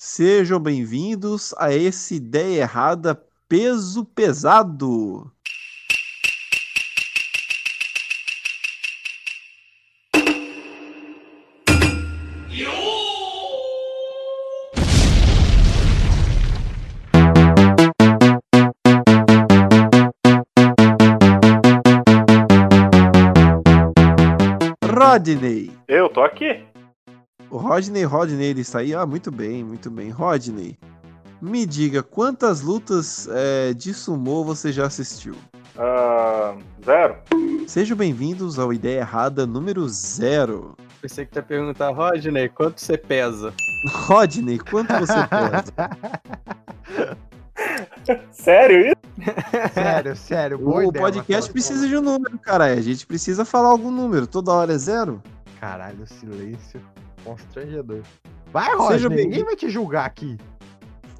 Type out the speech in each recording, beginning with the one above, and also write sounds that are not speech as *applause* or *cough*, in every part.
Sejam bem-vindos a esse Ideia Errada Peso Pesado. Rodney. Eu tô aqui. O Rodney, Rodney, ele está aí. Ah, muito bem, muito bem. Rodney, me diga, quantas lutas é, de sumô você já assistiu? Uh, zero. Sejam bem-vindos ao Ideia Errada número zero. Pensei que ia perguntar, Rodney, quanto você pesa? Rodney, quanto você pesa? *laughs* sério isso? Sério, sério. Boa o ideia, podcast precisa de um número, cara. A gente precisa falar algum número. Toda hora é zero. Caralho, silêncio constrangedor. Vai, bem-vindo. ninguém vai te julgar aqui.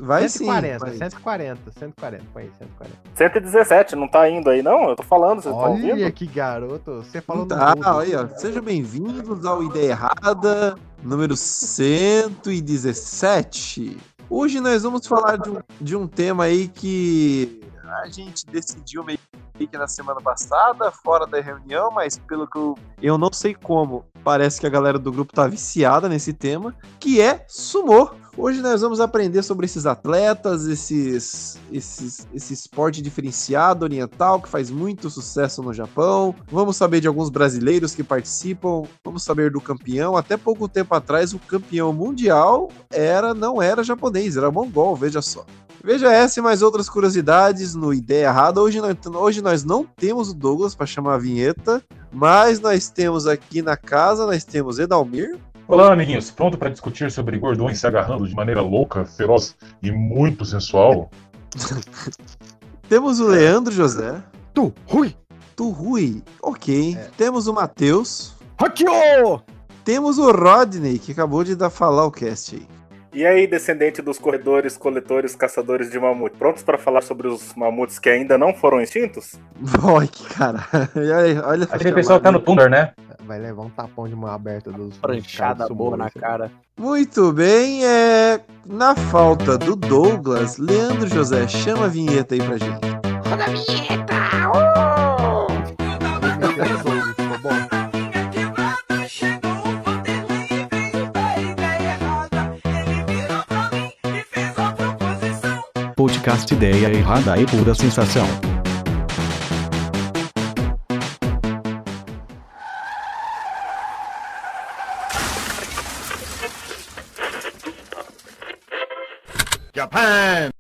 Vai 140, sim. mas- 140, 140, põe aí, 140. 117, não tá indo aí não? Eu tô falando, vocês estão Olha ouvindo? que garoto, você falou no Tá, mudo. aí, ó. Sejam bem-vindos ao Ideia Errada, número 117. Hoje nós vamos falar de um, de um tema aí que a gente decidiu meio que na semana passada, fora da reunião, mas pelo que eu, eu não sei como, parece que a galera do grupo tá viciada nesse tema, que é sumô. Hoje nós vamos aprender sobre esses atletas, esses, esses, esse esporte diferenciado oriental que faz muito sucesso no Japão. Vamos saber de alguns brasileiros que participam. Vamos saber do campeão. Até pouco tempo atrás, o campeão mundial era não era japonês, era mongol. Veja só. Veja essa e mais outras curiosidades no Ideia Errada. Hoje nós, hoje nós não temos o Douglas para chamar a vinheta, mas nós temos aqui na casa, nós temos Edalmir. Olá, amiguinhos. Pronto para discutir sobre gordões se agarrando de maneira louca, feroz e muito sensual? *laughs* Temos o Leandro José. Tu, Rui, Tu Rui. Ok. Temos o Matheus. Hakyo! Temos o Rodney, que acabou de dar falar o cast aí. E aí, descendente dos corredores, coletores, caçadores de mamute, prontos para falar sobre os mamutes que ainda não foram extintos? *laughs* Que cara. *laughs* Olha, olha essa Aquele pessoal tá no chamada. Thunder, né? vai levar um tapão de mão aberta dos Pranchada boa na cara. Muito bem, é. Na falta do Douglas, Leandro José, chama a vinheta aí pra gente. Ficou Podcast Ideia Errada e Pura Sensação. Japan!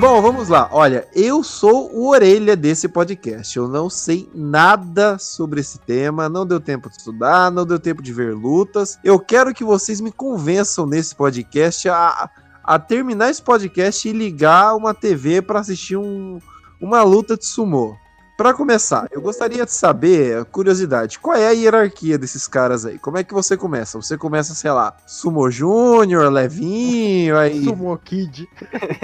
Bom, vamos lá. Olha, eu sou o orelha desse podcast. Eu não sei nada sobre esse tema, não deu tempo de estudar, não deu tempo de ver lutas. Eu quero que vocês me convençam nesse podcast a, a terminar esse podcast e ligar uma TV para assistir um- uma luta de sumô. Pra começar, eu gostaria de saber, curiosidade, qual é a hierarquia desses caras aí? Como é que você começa? Você começa, sei lá, Sumo Júnior, Levinho, aí Sumo Kid.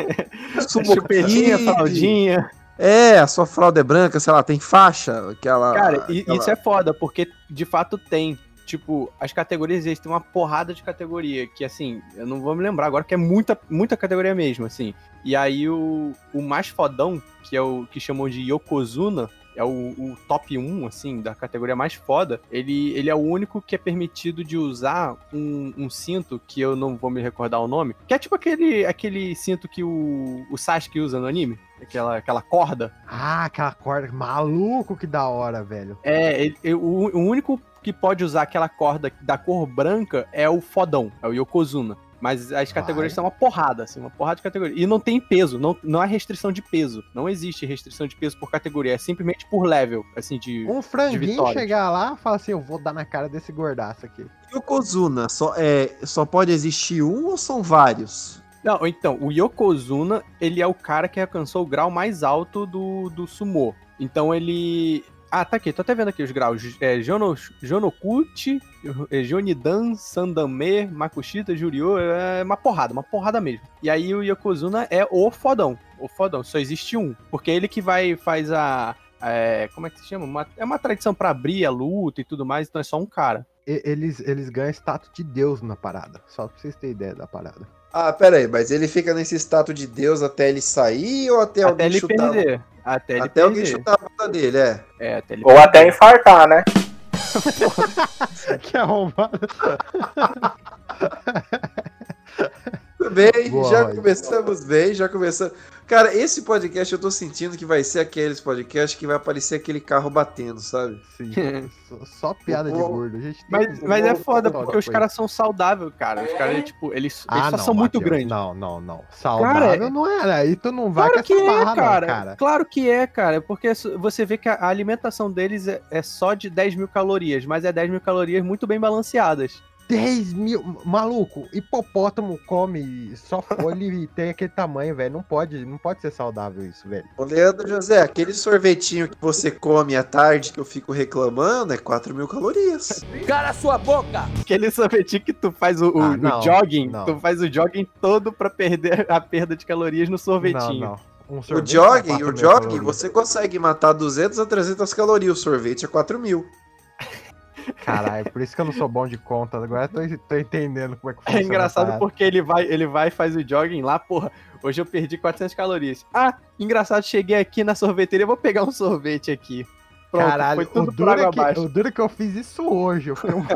*laughs* Sumo Chupetinha, Kid. fraldinha. É, a sua fralda é branca, sei lá, tem faixa, aquela. Cara, aquela- isso é foda, porque de fato tem. Tipo, as categorias, eles têm uma porrada de categoria, que assim, eu não vou me lembrar agora, que é muita, muita categoria mesmo, assim. E aí o, o mais fodão, que é o que chamam de Yokozuna, é o, o top 1, assim, da categoria mais foda, ele, ele é o único que é permitido de usar um, um cinto, que eu não vou me recordar o nome, que é tipo aquele, aquele cinto que o, o Sasuke usa no anime, aquela, aquela corda. Ah, aquela corda. Maluco, que da hora, velho. É, ele- ele- o, o único que pode usar aquela corda da cor branca é o fodão, é o Yokozuna. Mas as categorias Vai. são uma porrada, assim, uma porrada de categoria. E não tem peso, não, não há restrição de peso. Não existe restrição de peso por categoria, é simplesmente por level, assim, de. Um franguinho vitórias. chegar lá e falar assim: eu vou dar na cara desse gordaço aqui. Yokozuna, só, é, só pode existir um ou são vários? Não, então, o Yokozuna, ele é o cara que alcançou o grau mais alto do, do sumô. Então ele. Ah, tá aqui, tô até vendo aqui os graus. É, Jono, Jonokuchi, é, Jonidan, Sandame, Makushita, Juryo, é uma porrada, uma porrada mesmo. E aí o Yokozuna é o fodão, o fodão, só existe um. Porque é ele que vai, faz a... é, como é que se chama? Uma- é uma tradição pra abrir a luta e tudo mais, então é só um cara. Eles, eles ganham status de Deus na parada. Só pra vocês terem ideia da parada. Ah, pera aí, mas ele fica nesse status de Deus até ele sair ou até, Até alguém ele chutar? perder. Até ele Até alguém perder. chutar a bunda dele, é. É, até ele Ou até infartar, né? *laughs* que arrombado. *laughs* Tudo bem, Boa, já começamos bem, já começamos. Cara, esse podcast eu tô sentindo que vai ser aqueles podcasts que vai aparecer aquele carro batendo, sabe? Sim. Só, só piada de gordo. A gente tem Mas, mas é foda, porque os caras são saudáveis, cara. Os caras, tipo, eles, Ah, eles só não, são muito Matheus, grandes. Não, não, não. Saudável é- não é. Aí tu não vai Claro com que é, barra, cara. não, cara. Claro que é, cara. Porque você vê que a a alimentação deles é, é só de 10 mil calorias, mas é 10 mil calorias muito bem balanceadas. 10 mil. Maluco, hipopótamo come só folha e tem aquele tamanho, velho. Não pode, não pode ser saudável isso, velho. Ô, Leandro José, aquele sorvetinho que você come à tarde que eu fico reclamando é 4 mil calorias. Aquele sorvetinho que tu faz o, o- Ah, o não, jogging, não. tu faz o jogging todo pra perder a perda de calorias no sorvetinho. Não, não. Um O sorvete jogging, o 4 mil jogging, calorias. você consegue matar 200 a 300 calorias, o sorvete é 4 mil. Caralho, por isso que eu não sou bom de conta. Agora eu tô, tô entendendo como é que funciona. É engraçado porque ele vai, ele vai e faz o jogging lá, porra. Hoje eu perdi 400 calorias. Ah, engraçado, cheguei aqui na sorveteria, vou pegar um sorvete aqui. Pronto, Caralho, foi tudo o duro, é que, o duro é que eu fiz isso hoje. Eu fiquei um... *laughs*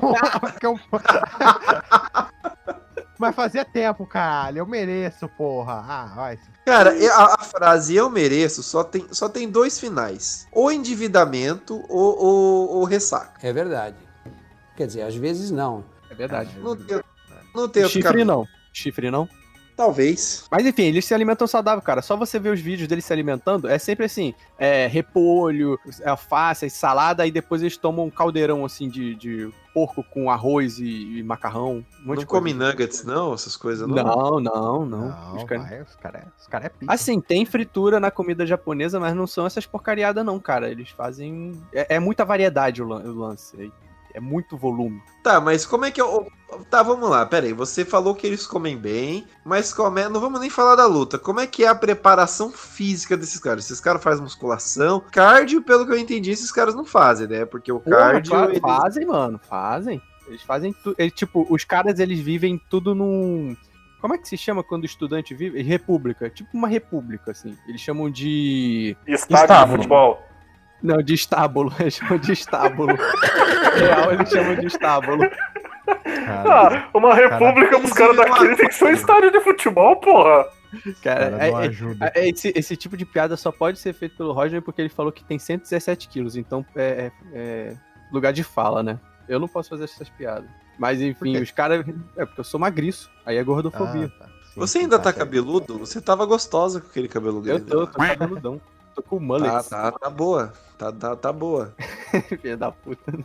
*laughs* Mas fazia tempo, caralho. Eu mereço, porra. Ah, vai. Cara, a, a frase eu mereço só tem, só tem dois finais: ou endividamento ou, ou, ou ressaca. É verdade. Quer dizer, às vezes não. É verdade. Não tem, não tem outro Chifre caminho. não. Chifre não. Talvez. Mas enfim, eles se alimentam saudável, cara. Só você ver os vídeos deles se alimentando, é sempre assim: é, repolho, alface, salada, e depois eles tomam um caldeirão assim de, de porco com arroz e, e macarrão. Um monte Não come nuggets, não? Essas coisas, não? Não, não, não. Não, Os caras- os caras os cara é pica. Assim, tem fritura na comida japonesa, mas não são essas porcariadas, não, cara. Eles fazem. É, é muita variedade o lan- o lance. É, é muito volume. Tá, mas como é que eu. Tá, vamos lá, pera aí. Você falou que eles comem bem, mas como é. Não vamos nem falar da luta. Como é que é a preparação física desses caras? Esses caras fazem musculação. Cardio, pelo que eu entendi, esses caras não fazem, né? Porque o Porra, cardio. claro, eles- Fazem, mano, fazem. Eles fazem tudo. Tipo, os caras, eles vivem tudo num. Como é que se chama quando o estudante vive? República. Tipo uma república, assim. Eles chamam de. Estádio Estábulo. de futebol. Não, de estábulo. *laughs* Eles chamam de estábulo. *laughs* Real, eles chamam de estábulo. Cara, Ah, uma república pros caras daquele tem que ser um estádio de futebol, porra. Cara, cara é- é- ajuda. é- esse, esse tipo de piada só pode ser feito pelo Roger porque ele falou que tem 117 quilos. Então é, é- é lugar de fala, né? Eu não posso fazer essas piadas. Mas enfim, os caras. É porque eu sou magriço. Aí é gordofobia. Ah, tá. Sim, Você ainda tá certo. cabeludo? Você tava gostosa com aquele cabelo eu grande. tô, lá. tô cabeludão. Tô com mullet. Tá, tá, tá boa. Tá, tá, tá boa. *laughs* Filha da puta. né?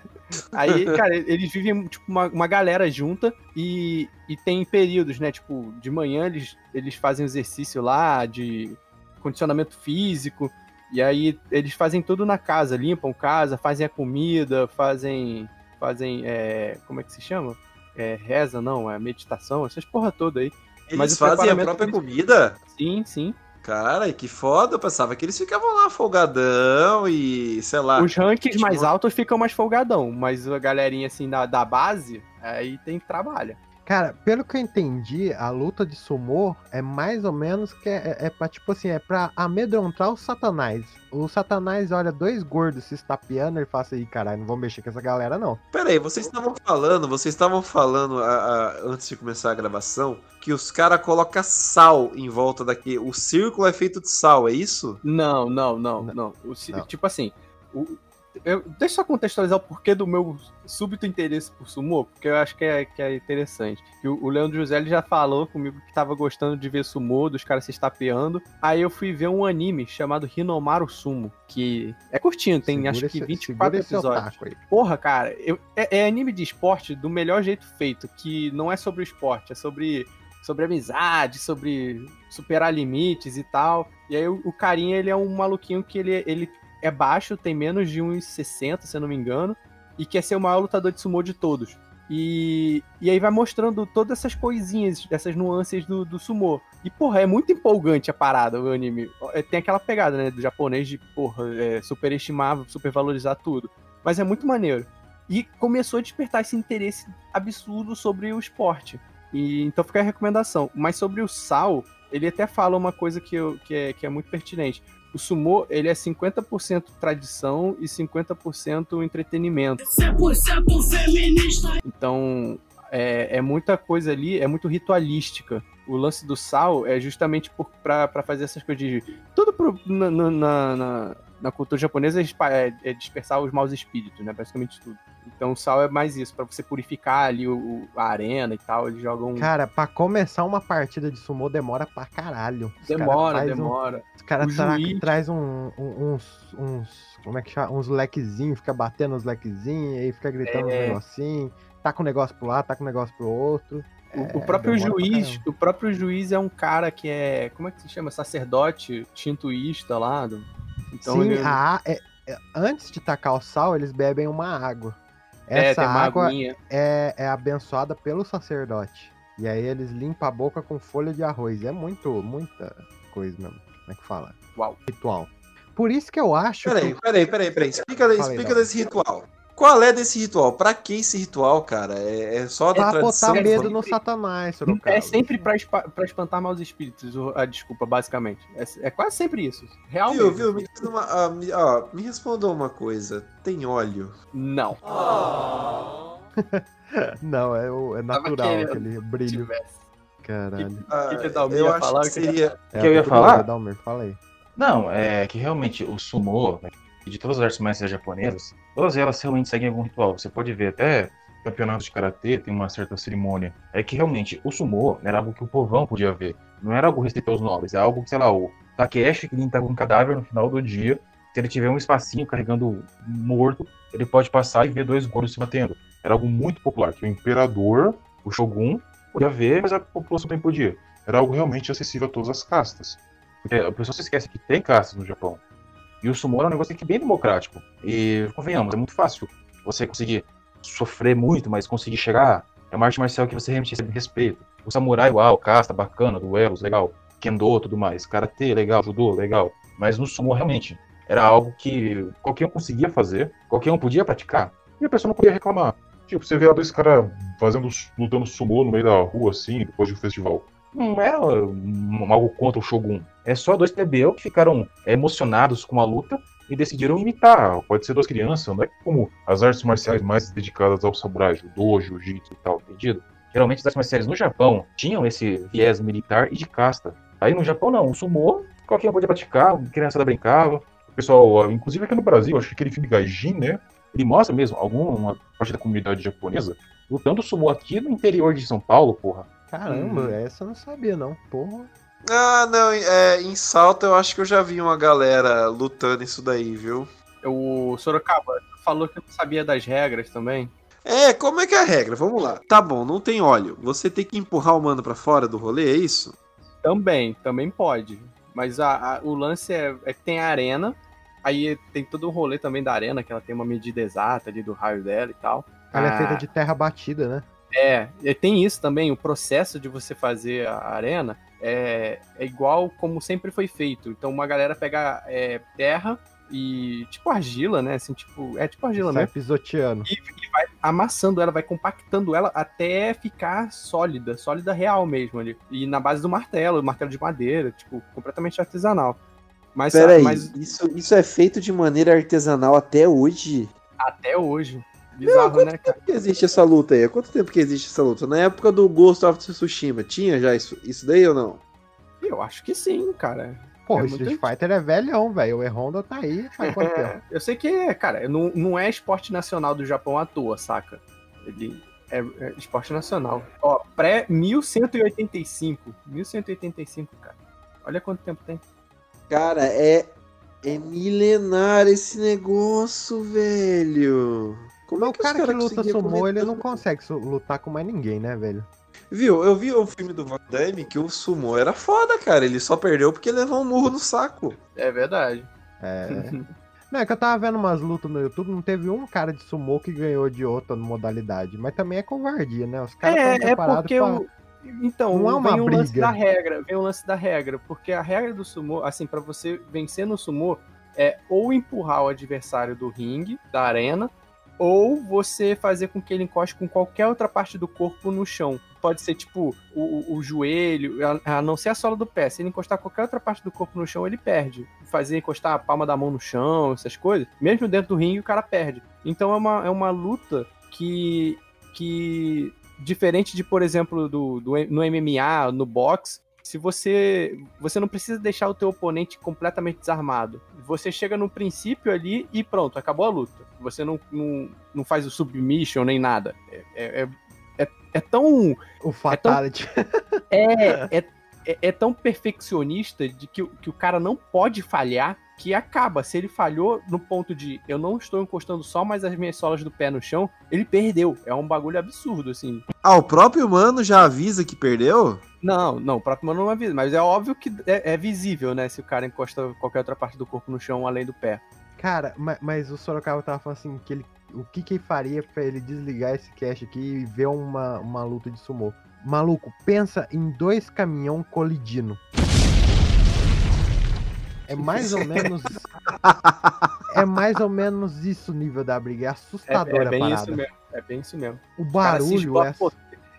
Aí, cara, eles vivem, tipo, uma, uma galera junta e, e tem períodos, né? Tipo, de manhã eles, eles fazem exercício lá de condicionamento físico. E aí eles fazem tudo na casa, limpam casa, fazem a comida, fazem. Fazem. é, como é que se chama? É, reza, não, é meditação, essas porra toda aí. Eles Mas fazem a própria comida? Sim, sim. Cara, que foda. Eu pensava que eles ficavam lá folgadão e, sei lá. Os rankings mais tipo- altos ficam mais folgadão, mas a galerinha assim da, da base, aí tem trabalho. Cara, pelo que eu entendi, a luta de sumô é mais ou menos que é, é pra, tipo assim, é pra amedrontar o satanás. O satanás olha dois gordos se estapeando e fala assim, caralho, não vou mexer com essa galera, não. Pera aí, vocês estavam falando, vocês estavam falando a- a- antes de começar a gravação que os caras colocam sal em volta daqui. O círculo é feito de sal, é isso? Não, não, não, não. O ci- Não. Tipo assim, o- eu, deixa eu só contextualizar o porquê do meu súbito interesse por sumô, porque eu acho que é, que é interessante. O, o Leandro José ele já falou comigo que tava gostando de ver sumô, dos caras se estapeando. Aí eu fui ver um anime chamado Hinomaru Sumo, que é curtinho, tem Segura acho que esse- 24 segura esse episódios. Porra, cara, eu- é, é anime de esporte do melhor jeito feito, que não é sobre o esporte, é sobre, sobre amizade, sobre superar limites e tal. E aí o, o carinha, ele é um maluquinho que ele, ele é baixo, tem menos de 1,60, se eu não me engano, e quer ser o maior lutador de sumô de todos. E, e aí vai mostrando todas essas coisinhas, essas nuances do, do sumô. E, porra, é muito empolgante a parada, o anime. É, Tem aquela pegada, né, do japonês de, porra, é, superestimar, supervalorizar tudo. Mas é muito maneiro. E começou a despertar esse interesse absurdo sobre o esporte. E então fica a recomendação. Mas sobre o Sal, ele até fala uma coisa que, eu, que, é, que é muito pertinente. O sumô, ele é 50% tradição e 50% entretenimento. 100% feminista. Então, é, é muita coisa ali, é muito ritualística. O lance do sal é justamente pra fazer essas coisas de. Tudo pro- na, na, na- na- cultura japonesa é, é dispersar os maus espíritos, né? Basicamente tudo. Então o sal é mais isso, pra você purificar ali o, a arena e tal. Eles jogam. Cara, pra começar uma partida de sumô demora pra caralho. Os demora, faz um- demora. Os caras tra juiz- traz um- um- uns, uns. Como é que chama? Uns lequezinhos, fica batendo os lequezinhos, aí fica gritando uns É. negocinhos. Tá com um negócio pro lado, tá com um negócio pro outro. O, É, o próprio demora pra juiz, o próprio juiz é um cara que é, como é que se chama, sacerdote shintoísta lá. do- Então Sim, ele a a- é- é- antes de tacar o sal, eles bebem uma água. É, Essa uma água é, é abençoada pelo sacerdote. E aí eles limpam a boca com folha de arroz. É muito, muita coisa mesmo. Como é que fala? Uau. Ritual. Por isso que eu acho Peraí, que. peraí, peraí, peraí. Explica, explica desse ritual. Qual é desse ritual? Pra que esse ritual, cara? É, é só da Pra tradição? botar medo no satanás, Sorocaba. É sempre pra, espa- pra espantar maus espíritos, a desculpa, basicamente. É, é quase sempre isso. Real Viu, viu? Me, uma, ah, me, me responda uma coisa. Tem óleo? Não. *laughs* Não, é, o- é natural aquele brilho. Tivesse. Caralho. Ah, que que o Dalmir eu ia acho falar? que seria... É, que eu ia falar? bem, Dalmir, fala aí. Não, é que realmente o sumô, né, de todas as artes marciais japonesas, todas elas realmente seguem algum ritual. Você pode ver até campeonatos de karatê tem uma certa cerimônia. É que realmente o sumô era algo que o povão podia ver. Não era algo restrito aos nobres, é algo que, sei lá, o Takeshi que limpa um cadáver no final do dia, se ele tiver um espacinho carregando morto, ele pode passar e ver dois gordos se batendo. Era algo muito popular, que o imperador, o shogun, podia ver, mas a população também podia. Era algo realmente acessível a todas as castas. Porque a pessoa se esquece que tem castas no Japão. E o sumo é um negócio que é bem democrático. E, convenhamos, é muito fácil você conseguir sofrer muito, mas conseguir chegar. É uma arte marcial que você realmente recebe respeito. O samurai, uau, casta, bacana, duelos, legal. Kendo, tudo mais. Karatê, legal. Judô, legal. Mas no sumo, realmente, era algo que qualquer um conseguia fazer, qualquer um podia praticar, e a pessoa não podia reclamar. Tipo, você vê dois caras fazendo, lutando sumô no meio da rua, assim, depois de um festival. Não é algo contra o Shogun. É só dois plebeu que ficaram emocionados com a luta e decidiram imitar. Pode ser duas crianças, não é como as artes marciais mais dedicadas ao samurai, judô, jiu-jitsu e tal. Entendido? Geralmente as artes marciais no Japão tinham esse viés militar e de casta. Aí no Japão não, o sumô, qualquer um podia praticar, criançada brincava. O pessoal, inclusive aqui no Brasil, acho que aquele filme Gaijin, né? Ele mostra mesmo alguma parte da comunidade japonesa lutando sumô aqui no interior de São Paulo, porra. Caramba, Hum. essa eu não sabia, não. Porra. Ah, não, é, em Salto eu acho que eu já vi uma galera lutando isso daí, viu? O Sorocaba falou que não sabia das regras também. É, como é que é a regra? Vamos lá. Tá bom, não tem óleo. Você tem que empurrar o mano pra fora do rolê, é isso? Também, também pode. Mas a- a- o lance é, é que tem a arena, aí tem todo o rolê também da arena, que ela tem uma medida exata ali do raio dela e tal. Ela é Ah, feita de terra batida, né? É, e tem isso também, o processo de você fazer a arena é, é igual como sempre foi feito. Então uma galera pega é, terra e tipo argila, né? Assim, tipo, é tipo argila mesmo. pisoteando. E, e vai amassando ela, vai compactando ela até ficar sólida, sólida real mesmo ali. E na base do martelo, martelo de madeira, tipo, completamente artesanal. Mas, Peraí, mas isso, isso é feito de maneira artesanal até hoje? até hoje. Bizarro, né, cara? Por que existe essa luta aí? Há quanto tempo que existe essa luta? Na época do Ghost of Tsushima, tinha já isso, isso daí ou não? Eu acho que sim, cara. Porra, É o muito Street Fighter é velhão, velho. O E-Honda tá aí faz quanto tempo? É, eu sei que, é, cara, não, não é esporte nacional do Japão à toa, saca? Ele é, é esporte nacional. Ó, pré-1185. 1185, cara. Olha quanto tempo tem. Cara, é, é milenar esse negócio, velho. Como Mas é o que cara que luta sumô, ele não consegue lutar com mais ninguém, né, velho? Viu, eu vi o filme do Van Damme que o sumo era foda, cara. Ele só perdeu porque levou um murro no saco. É verdade. É. *laughs* Não, é que eu tava vendo umas lutas no YouTube, não teve um cara de sumô que ganhou de outra modalidade. Mas também é covardia, né? Os caras É, é preparados porque pra... o. Então, Não é uma vem o lance briga. da regra, vem o lance da regra, porque a regra do sumô, assim, pra você vencer no sumô, é ou empurrar o adversário do ringue, da arena, ou você fazer com que ele encoste com qualquer outra parte do corpo no chão. Pode ser tipo o, o- joelho, a, a não ser a sola do pé. Se ele encostar qualquer outra parte do corpo no chão, ele perde. Fazer encostar a palma da mão no chão, essas coisas, mesmo dentro do ringue, o cara perde. Então é uma, é uma luta que, que diferente de, por exemplo, do, do, no MMA, no boxe, se você você não precisa deixar o teu oponente completamente desarmado. Você chega no princípio ali e pronto, acabou a luta. Você não, não, não faz o submission nem nada. É, é, é, é tão O Fatality. é, *laughs* é, é, é tão perfeccionista de que, que o cara não pode falhar que acaba. Se ele falhou no ponto de eu não estou encostando só mais as minhas solas do pé no chão, ele perdeu. É um bagulho absurdo, assim. Ah, o próprio mano já avisa que perdeu? Não, não, o próprio mano não avisa, mas é óbvio que é, é visível, né? Se o cara encosta qualquer outra parte do corpo no chão além do pé. Cara, ma- mas, o Sorocaba tava falando assim, que ele, o que que ele faria pra ele desligar esse cast aqui e ver uma, uma luta de sumô? Maluco, pensa em dois caminhão colidindo. É mais ou menos. *laughs* é mais ou menos isso o nível da briga. É É, assustador é a bem parada. isso mesmo. É bem isso mesmo. O cara barulho esbo- é.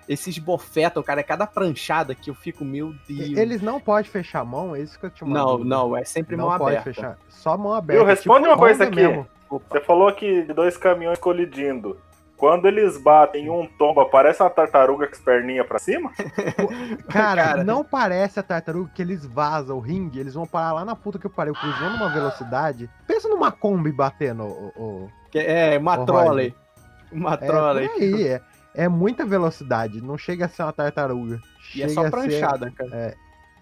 Esses bofetam, cara, é cada pranchada que eu fico, meu Deus. Eles não podem fechar a mão, é isso que eu te Não, não, é sempre não mão pode aberta. fechar. Só mão aberta. Viu? Responde uma coisa aqui. mesmo. Você falou aqui de dois caminhões colidindo. Quando eles batem um tomba, parece uma tartaruga com as perninhas pra cima? *laughs* Cara, Cara. não parece a tartaruga que eles vazam o ringue, eles vão parar lá na puta que eu parei, cruzando uma velocidade. Pensa numa Kombi batendo, o, o, Que É, uma Ô, trolley. Uma É, trolley. aí, é, é muita velocidade, não chega a ser uma tartaruga. E é Chega só a ser- pranchada, cara.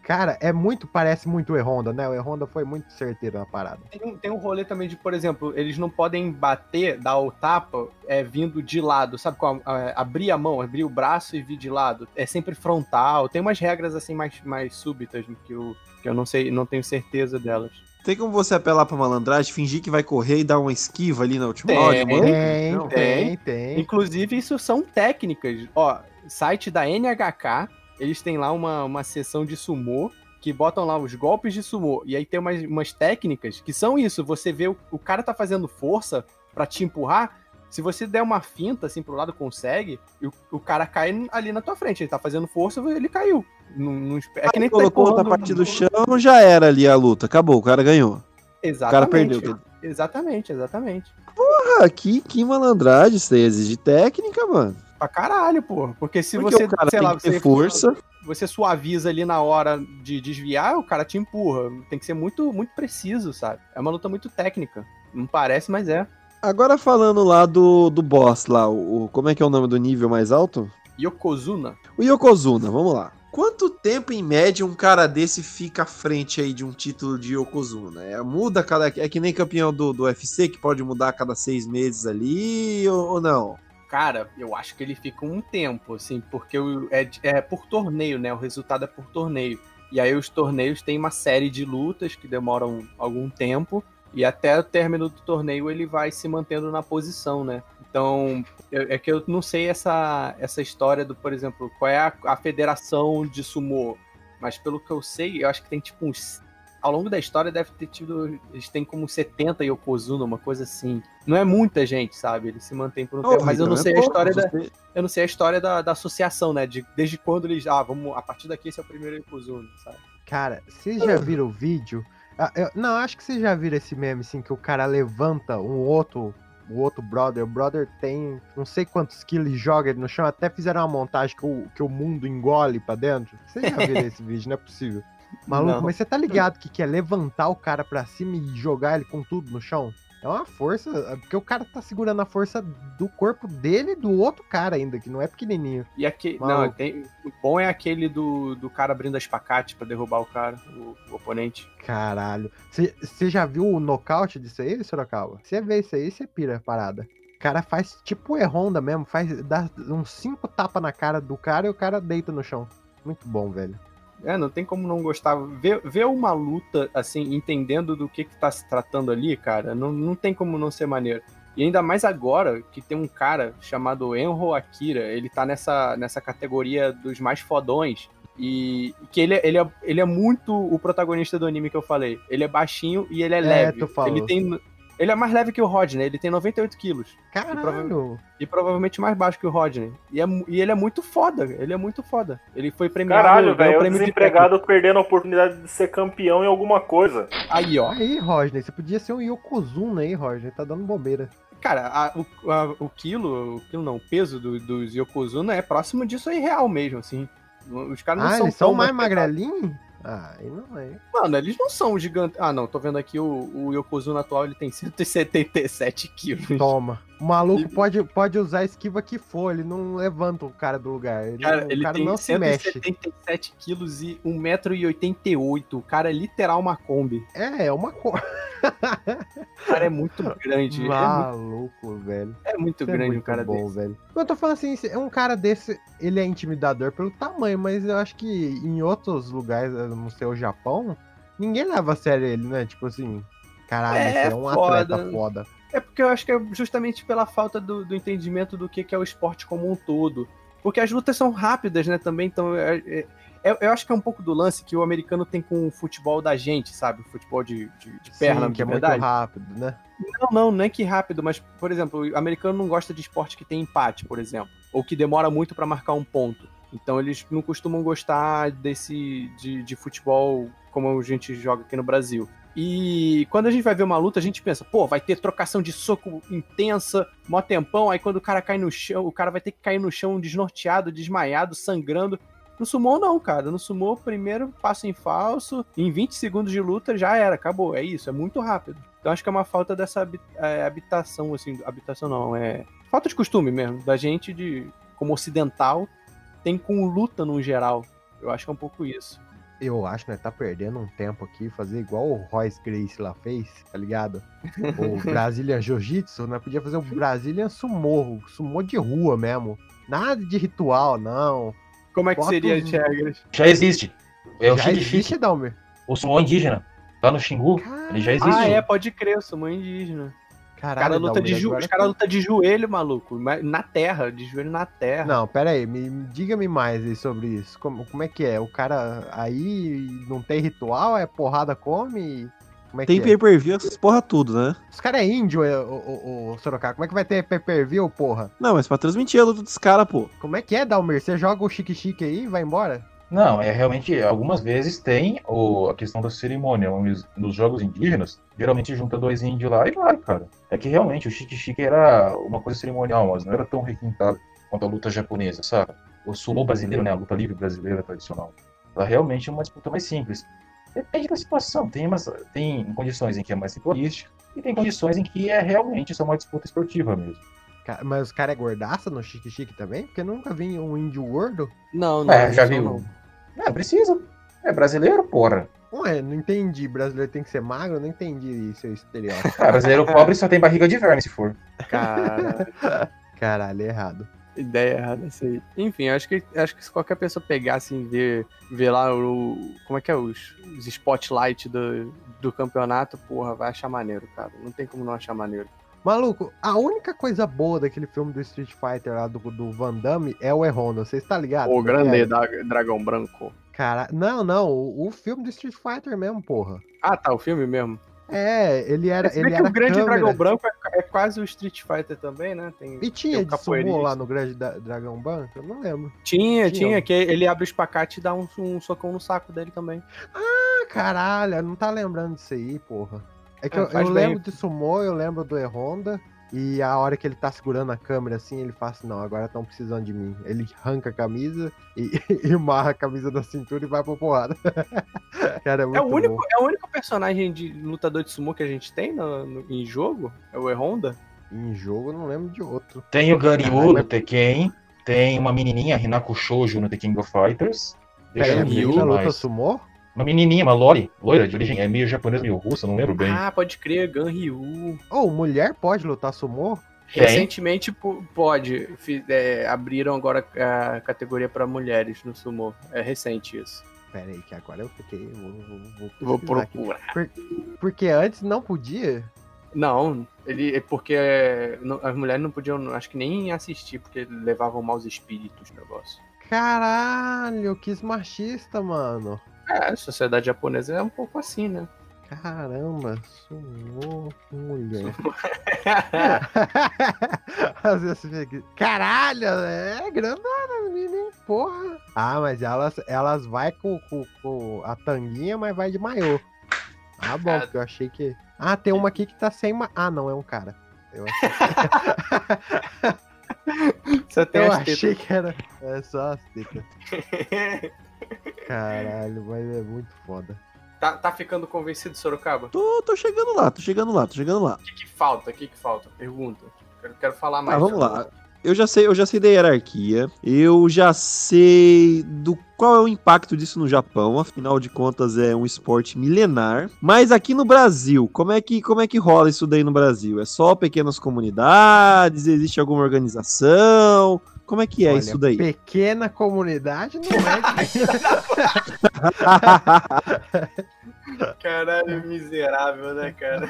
Cara, é muito, parece muito o E-Honda, né? O E-Honda foi muito certeiro na parada. Tem um, tem um rolê também de, por exemplo, eles não podem bater, dar o tapa, é, vindo de lado, sabe? Com a- a- abrir a mão, abrir o braço e vir de lado. É sempre frontal. Tem umas regras assim mais, mais súbitas que eu, que eu não sei, não tenho certeza delas. Tem como você apelar pra malandragem, fingir que vai correr e dar uma esquiva ali na última Tem. hora? Tem, não, tem, tem. Inclusive, isso são técnicas. Ó, site da NHK, eles têm lá uma, uma seção de sumô, que botam lá os golpes de sumô. E aí tem umas, umas técnicas que são isso. Você vê o, o cara tá fazendo força pra te empurrar. Se você der uma finta assim pro lado, consegue, e o, o cara cai ali na tua frente. Ele tá fazendo força, ele caiu. Não, não espe- é que nem tu tá Colocou outra parte do chão, já era ali a luta. Acabou, o cara ganhou. Exatamente. O cara perdeu. Exatamente, exatamente. Ah, que, que malandragem, isso aí exige técnica, mano. Pra caralho, pô. Porque se Porque você, sei lá, você força. você suaviza ali na hora de desviar, o cara te empurra. Tem que ser muito, muito preciso, sabe? É uma luta muito técnica. Não parece, mas é. Agora falando lá do, do boss lá, o, o- como é que é o nome do nível mais alto? Yokozuna. O Yokozuna, vamos lá. Quanto tempo em média um cara desse fica à frente aí de um título de Yokozuna? É, muda cada. É que nem campeão do, do UFC que pode mudar a cada seis meses ali ou, ou não? Cara, eu acho que ele fica um tempo, assim, porque é, é por torneio, né? O resultado é por torneio. E aí os torneios têm uma série de lutas que demoram algum tempo. E até o término do torneio ele vai se mantendo na posição, né? Então, eu- é que eu não sei essa, essa história do, por exemplo, qual é a, a federação de sumô. Mas pelo que eu sei, eu acho que tem tipo uns. Ao longo da história deve ter tido. Eles têm como 70 Yokozuna, uma coisa assim. Não é muita gente, sabe? Eles se mantêm por um tempo. Mas eu não Então, é sei a pouco, história da, você- eu não sei a história da, da associação, né? De, desde quando eles. Ah, vamos. A partir daqui esse é o primeiro Yokozuna, sabe? Cara, vocês já viram o vídeo? Ah, eu- não, acho que vocês já viram esse meme, assim, que o cara levanta um outro, o outro brother. O brother tem não sei quantos quilos e joga ele no chão. Até fizeram uma montagem que o, que o mundo engole pra dentro. Vocês já viram *laughs* esse vídeo, não é possível. Maluco, Não. mas você tá ligado que quer levantar o cara pra cima e jogar ele com tudo no chão? É uma força, é porque o cara tá segurando a força do corpo dele e do outro cara ainda, que não é pequenininho. E aquele. Não, tem, o bom é aquele do, do cara abrindo a espacate pra derrubar o cara, o, o oponente. Caralho. Você já viu o nocaute disso aí, Sorocaba? Você vê isso aí, você pira a parada. O cara faz tipo E-Honda mesmo, faz dá uns cinco tapas na cara do cara e o cara deita no chão. Muito bom, velho. É, não tem como não gostar. Ver, ver uma luta, assim, entendendo do que, que tá se tratando ali, cara, não, não tem como não ser maneiro. E ainda mais agora que tem um cara chamado Enro Akira, ele tá nessa, nessa categoria dos mais fodões. E que ele, é- ele, é, ele é muito o protagonista do anime que eu falei. Ele é baixinho e ele é, leve. tu falou. Ele tem. Ele é mais leve que o Rodney, ele tem 98 quilos. Caralho. E provavelmente mais baixo que o Rodney. E, é e ele é muito foda, ele é muito foda. Ele foi premiado. Caralho, velho. o prêmio de desempregado perdendo a oportunidade de ser campeão em alguma coisa. Aí, ó. Aí, Rodney, você podia ser um Yokozuna aí, Rodney. Tá dando bobeira. Cara, a- o, a- o quilo, o quilo não, o peso do- dos Yokozuna é próximo disso aí real mesmo, assim. Os caras não Ah, são eles são mais magrelinhos? Ah, aí não é. Mano, eles não são gigantes. Ah, não, tô vendo aqui o, o Yokozuna atual, ele tem 177 quilos. Toma. O maluco pode, pode usar a esquiva que for, ele não levanta o cara do lugar. Ele, Cara, o ele cara tem não se mexe. 177 quilos e 1,88m. O cara é literal uma Kombi. É, é uma coisa. *laughs* O cara é muito grande. É muito, Maluco, velho. é muito Isso é grande muito um cara bom, desse. velho. Eu tô falando assim, é um cara desse, ele é intimidador pelo tamanho, mas eu acho que em outros lugares, no seu Japão, ninguém leva a sério ele, né? Tipo assim, caralho, É, é um foda. atleta foda. É porque eu acho que é justamente pela falta do, do entendimento do que, que é o esporte como um todo. Porque as lutas são rápidas, né, também, então é- é- é- eu acho que é um pouco do lance que o americano tem com o futebol da gente, sabe? O futebol de, de, de perna, Sim, que é de muito verdade. rápido, né? Não, não, não é que rápido, mas, por exemplo, o americano não gosta de esporte que tem empate, por exemplo. Ou que demora muito pra marcar um ponto. Então eles não costumam gostar desse de, de futebol como a gente joga aqui no Brasil. E quando a gente vai ver uma luta, a gente pensa, pô, vai ter trocação de soco intensa, mó tempão, aí quando o cara cai no chão, o cara vai ter que cair no chão desnorteado, desmaiado, sangrando. No sumô não, cara. No sumô, primeiro passo em falso, em 20 segundos de luta já era, acabou. É isso, é muito rápido. Então acho que é uma falta dessa é, habitação, assim, habitação não, é falta de costume mesmo, da gente de, como ocidental, tem com luta no geral. Eu acho que é um pouco isso. Eu acho que nós tá perdendo um tempo aqui, fazer igual o Royce Grace lá fez, tá ligado? O *laughs* Brazilian Jiu-Jitsu, nós podia fazer o Brazilian Sumo, o Sumo de rua mesmo. Nada de ritual, não. Como é que Bota seria os-? Já existe. É o Já existe, Dalmer? o sumo indígena. Lá no Xingu, ele já existe. Ah, é, pode crer, sou mãe indígena. Os Caralho, caras luta, de os cara luta de joelho, maluco. Na terra, de joelho na terra. Não, pera aí, me, me- diga-me mais aí sobre isso. Como, como é que é? O cara aí não tem ritual, é porrada come? Como é Tem que é? pay-per-view, essas porra tudo, né? Os caras é índio, é, o, o, o Sorocaba. Como é que vai ter pay-per-view, porra? Não, mas pra transmitir a luta dos caras, pô. Como é que é, Dalmer? Você joga o chique-chique aí e vai embora? Não, é realmente, algumas vezes tem o, a questão da cerimônia. Nos, nos jogos indígenas, geralmente junta dois índios lá e vai, cara. É que realmente o chique-chique era uma coisa cerimonial, mas não era tão requintado quanto a luta japonesa, sabe? O sumo brasileiro, né, a luta livre brasileira tradicional. Ela realmente é uma disputa mais simples. Depende da situação. Tem, umas, tem condições em que é mais ritualística e tem condições em que é realmente só uma disputa esportiva mesmo. Mas os caras é gordaça no chique-chique também? Porque eu nunca vi um índio gordo. Não, não. É, já não, viu? É, precisa. É brasileiro, porra. Ué, não entendi. Brasileiro tem que ser magro? Eu não entendi seu estereótipo. Ah, brasileiro pobre só tem barriga de verme, se for. Cara, *laughs* Caralho, errado. ideia errada essa aí. Enfim, acho que, acho que se qualquer pessoa pegasse e ver, ver lá o. Como é que é? Os, os spotlight do, do campeonato, porra, vai achar maneiro, cara. Não tem como não achar maneiro. Maluco, a única coisa boa daquele filme do Street Fighter lá do, do Van Damme é o E-Honda. Você está ligado? O grande É. da- dragão branco. Cara, não, não. O, o filme do Street Fighter mesmo, porra. Ah, tá, o filme mesmo. É, ele era. Se bem Ele que era o grande câmera. dragão branco é, é quase o Street Fighter também, né? Tem, E tem tinha o de sumô lá no grande da- dragão branco? Eu não lembro. Tinha, Tinha. tinha, que ele abre o espacate e dá um, um socão no saco dele também. Ah, caralho, não tá lembrando disso aí, porra. É que É, eu, eu lembro de sumô, eu lembro do E-Honda. E a hora que ele tá segurando a câmera assim, ele fala assim, não, agora estão precisando de mim. Ele arranca a camisa e, *laughs* e amarra a camisa da cintura e vai pra porrada. *laughs* Cara, é muito É o, único, bom. é o único personagem de lutador de sumo que a gente tem no, no- em jogo? É o E-Honda? Em jogo eu não lembro de outro. Tem o Caralho. no Tekken, tem uma menininha, Hinako Shoujo no The King of Fighters. Deixa Pera, eu ver Ganryu o menina luta sumô? Uma menininha, uma Lori, loira, de origem, é meio japonesa, meio russa, não lembro bem. Ah, pode crer, Ganryu. Ou mulher pode lutar sumô? Tem. Recentemente po- pode. É, abriram agora a categoria pra mulheres no sumo. É recente isso. Pera aí, que agora eu fiquei. Vou, vou, Vou aqui. procurar. Porque antes não podia. Não, ele é porque não- as mulheres não podiam, acho que nem assistir, porque levavam maus espíritos o negócio. Caralho, que machista, mano. É, a sociedade japonesa é um pouco assim, né? Caramba, sumou mulher. *laughs* Às vezes você fica, caralho, é grandona, menina, porra. Ah, mas elas, elas vai com, com, com a tanguinha, mas vai de maiô. Ah, bom, porque eu achei que. Ah, tem uma aqui que tá sem. Ma... Ah, não, é um cara. Eu achei, *laughs* tem eu achei que era. É só as tetas. *laughs* Caralho, mas é muito foda. tá, tá ficando convencido, Sorocaba? O Tô, tô chegando lá, tô chegando lá, tô chegando lá. que, que falta? O que, que falta? Pergunta. Quero, quero falar mais. Ah, vamos lá. Eu já sei, eu já sei da hierarquia. Eu já sei do qual é o impacto disso no Japão. Afinal de contas, é um esporte milenar. Mas aqui no Brasil, como é que como é que rola isso daí no Brasil? É só pequenas comunidades? Existe alguma organização? Como é que é Olha, isso daí? Pequena comunidade não é. *laughs* Caralho, miserável, né, cara?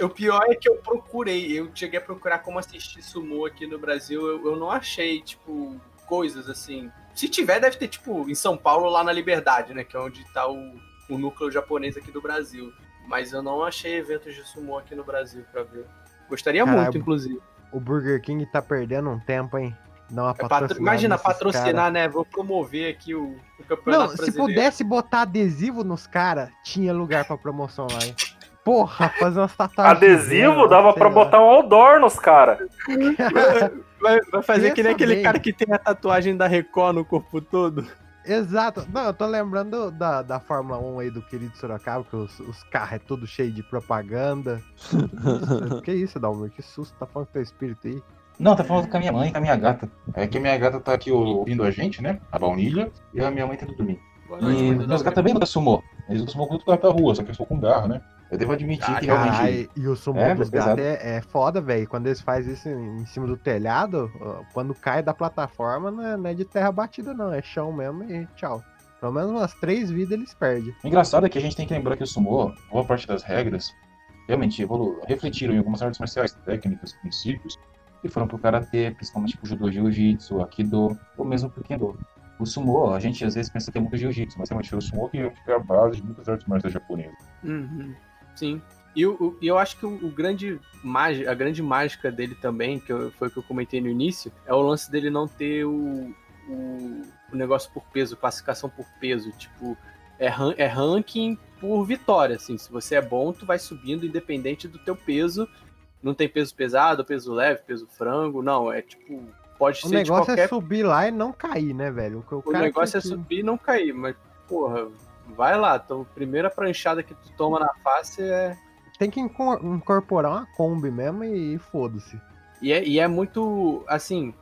O pior é que eu procurei, eu cheguei a procurar como assistir sumô aqui no Brasil, eu, eu não achei, tipo, coisas assim. Se tiver, deve ter, tipo, em São Paulo, lá na Liberdade, né, que é onde tá o, o núcleo japonês aqui do Brasil. Mas eu não achei eventos de sumô aqui no Brasil pra ver. Gostaria Caralho. muito, inclusive. o Burger King tá perdendo um tempo, hein? Não, a É patro- Imagina, patrocinar, cara. né? Vou promover aqui o, o Não, campeonato se brasileiro. pudesse botar adesivo nos caras, tinha lugar pra promoção lá, hein? Porra, fazer umas tatuagens. Adesivo dava pra botar um outdoor nos caras. *laughs* Vai, vai fazer Pensa que nem aquele bem. cara que tem a tatuagem da Record no corpo todo. Exato. Não, eu tô lembrando da, da Fórmula 1 aí do querido Sorocaba, que os, os carros é tudo cheio de propaganda. Que isso, Dalmir? Que susto, tá falando com teu espírito aí? Não, tá falando com a minha mãe e com a minha gata. É que a minha gata tá aqui ouvindo a gente, né? A baunilha. E a minha mãe tá dormindo. Boa noite, E meus gatos também lutam sumô. Eles lutam sumô com pra rua, só que eu sou com garra, né? Eu devo admitir que realmente. Caralho, e o sumo É, dos gatos é, é foda, velho. Quando eles fazem isso em, cima do telhado, quando cai da plataforma, não é, não é de terra batida, não. É chão mesmo e tchau. Pelo menos umas três vidas eles perdem. O engraçado é que a gente tem que lembrar que o sumô, boa parte das regras, realmente evolu refletiram em algumas artes marciais, técnicas, princípios, que foram pro karatê, principalmente pro judô jiu-jitsu, aikido, ou mesmo pro kendo. O sumô, a gente às vezes pensa que é muito jiu-jitsu, mas realmente o sumô que é a base de muitas artes marciais japonesas. Uhum, Sim. E o- o- e eu acho que o, grande a grande mágica dele também, que eu- foi o que eu comentei no início, é o lance dele não ter o, o, o negócio por peso, classificação por peso. Tipo, é, ran- é ranking por vitória, assim. Se você é bom, tu vai subindo independente do teu peso. Não tem peso pesado, peso leve, peso frango. Não, é tipo, pode O ser de negócio qualquer é subir lá e não cair, né, velho? O, o negócio é que- subir e não cair, mas, porra, vai lá. Então, a primeira pranchada que tu toma na face é. Tem que inco- incorporar uma Kombi mesmo e, foda-se. E é, e é muito. Assim,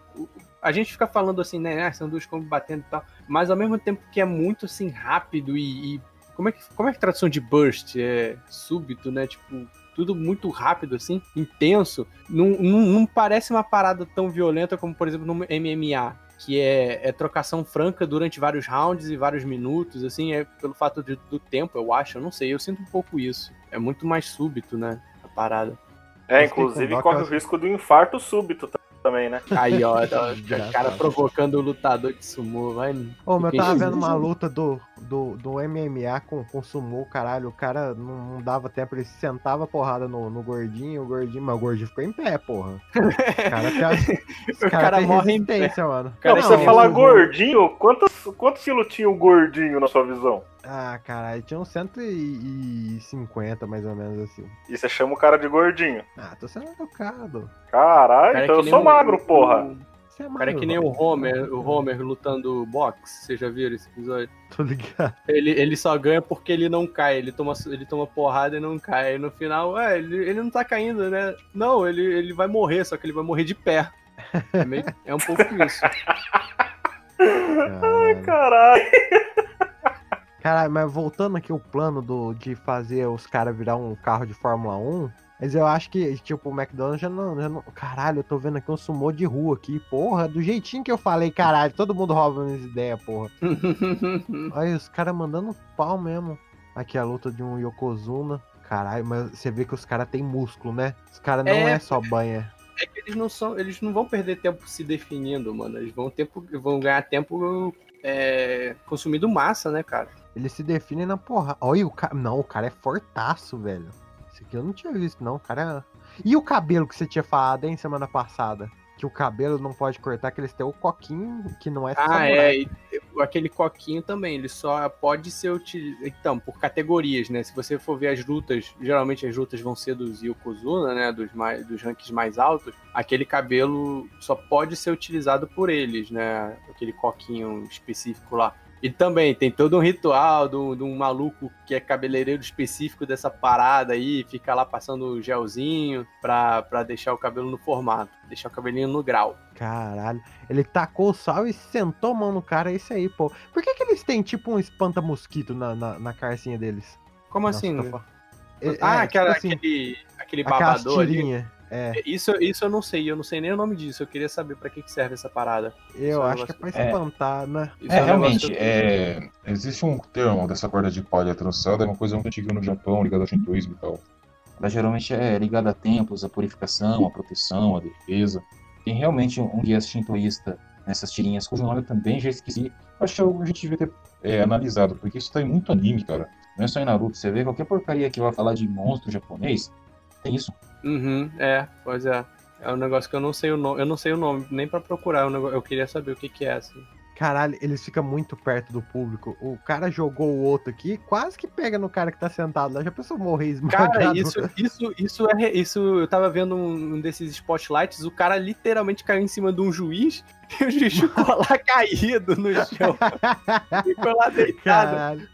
a gente fica falando assim, né? ah, São duas combos batendo e tal. Mas ao mesmo tempo que é muito assim, rápido e. e- como, é que, como é que a tradução de burst? É súbito, né? Tipo. Tudo muito rápido, assim, intenso. Não, não, não parece uma parada tão violenta como, por exemplo, no MMA, que é, é trocação franca durante vários rounds e vários minutos, assim, é pelo fato de- do tempo, eu acho, eu não sei, eu sinto um pouco isso. É muito mais súbito, né, a parada. É, Mas inclusive corre o risco do infarto súbito t- também, né? Aí, ó, *laughs* o Desgraçado. cara provocando o lutador de sumô, vai. Ô, mas eu tava vendo uma luta do, do, do MMA com, com sumô, caralho. O cara não, não dava tempo, ele sentava a porrada no, no gordinho, o gordinho, mas o gordinho ficou em pé, porra. *laughs* O cara O cara cara tem morre em pé. mano. Cara, não, pra você falar o- gordinho, quantos, quantos quilos tinha o gordinho na sua visão? Ah, caralho, tinha uns 150 mais ou menos assim. E você chama o cara de gordinho. Ah, tô sendo educado. Caralho, Cara, é então que eu sou o- magro, o- porra. Você é O cara é que nem o Homer, o Homer lutando boxe, vocês já viram esse episódio? Tô ligado. Ele, ele só ganha porque ele não cai, ele toma, ele toma porrada e não cai. E no final, é, ele, ele não tá caindo, né? Não, ele, ele vai morrer, só que ele vai morrer de pé. É, meio- é um pouco isso. *laughs* Caralho. Caralho. Caralho, mas voltando aqui o plano do, de fazer os caras virar um carro de Fórmula 1, Mas eu acho que, tipo, o McDonald's já não, já não. Caralho, eu tô vendo aqui um sumô de rua aqui, porra. Do jeitinho que eu falei, caralho, todo mundo rouba minhas ideias, porra. *laughs* Olha, os caras mandando pau mesmo. Aqui a luta de um Yokozuna. Caralho, mas você vê que os caras têm músculo, né? Os caras não é, É. só banha. É que eles não são. Eles não vão perder tempo se definindo, mano. Eles vão, tempo, vão ganhar tempo é, consumindo massa, né, cara? Eles se definem na porra. Olha, o cara. Não, o cara é fortaço, velho. Isso aqui eu não tinha visto, não. O cara. é- E o cabelo que você tinha falado, hein, semana passada? Que o cabelo não pode cortar, que eles têm o coquinho, que não é Ah, samurai. é. E aquele coquinho também, ele só pode ser utilizado. Então, por categorias, né? Se você for ver as lutas, geralmente as lutas vão ser dos Yokozuna, né? Dos, mais, dos rankings mais altos. Aquele cabelo só pode ser utilizado por eles, né? Aquele coquinho específico lá. E também tem todo um ritual de um, maluco que é cabeleireiro específico dessa parada aí, fica lá passando gelzinho pra, pra deixar o cabelo no formato, deixar o cabelinho no grau. Caralho. Ele tacou o sal e sentou a mão no cara, é isso aí, pô. Por que, que eles têm tipo um espanta-mosquito na, na, na carcinha deles? Como Nossa, assim? tô fa- É- ah, é, aquela, tipo assim, aquele, aquele babador ali. É, Isso, isso eu não sei, eu não sei nem o nome disso. Eu queria saber pra que, que serve essa parada. eu Isso é um acho que é pra É. espantar, né? Isso É, um realmente, negócio- é, Existe um termo dessa corda de palha trançada, é uma coisa muito antiga no Japão, ligada ao shintoísmo e tal. ela geralmente é ligada a templos, a purificação, a proteção, a defesa. Tem realmente um guia shintoísta nessas tirinhas, cujo nome eu também já esqueci. Acho que é algo que a gente devia ter é, analisado, porque isso tá em muito anime, cara. Não é só em Naruto, você vê qualquer porcaria que vai falar de monstro japonês, tem isso. Uhum, é, pois é. É um negócio que eu não sei o nome. Eu não sei o nome, nem pra procurar. é um negócio- Eu queria saber o que, que é, assim. Caralho, eles ficam muito perto do público. O cara jogou o outro aqui, quase que pega no cara que tá sentado lá. Já pensou morrer esmagado? Cara, isso, isso, isso é. Isso, eu tava vendo um, um desses spotlights, o cara literalmente caiu em cima de um juiz *laughs* e o juiz ficou lá *laughs* caído no chão. ficou lá deitado. Caralho.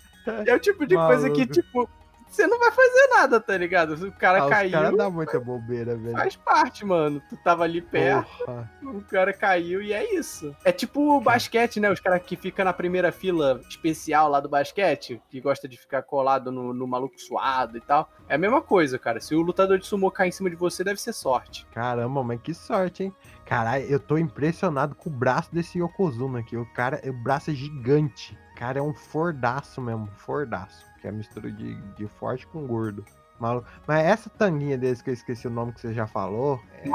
É o tipo de coisa que, Maluco. tipo, você não vai fazer nada, tá ligado? O cara Ah, caiu. caras dão muita bobeira, velho. Faz parte, mano. Tu tava ali perto, Porra. o cara caiu e é isso. É tipo o basquete, né? Os caras que ficam na primeira fila especial lá do basquete, que gosta de ficar colado no, no maluco suado e tal. É a mesma coisa, cara. Se o lutador de sumô cair em cima de você, deve ser sorte. Caramba, mas que sorte, hein? Caralho, eu tô impressionado com o braço desse Yokozuna aqui. O cara, o braço é gigante. O cara é um fordaço mesmo, fordaço. Que é a mistura de, de forte com gordo. Malu- Mas essa tanguinha desse que eu esqueci o nome que você já falou. É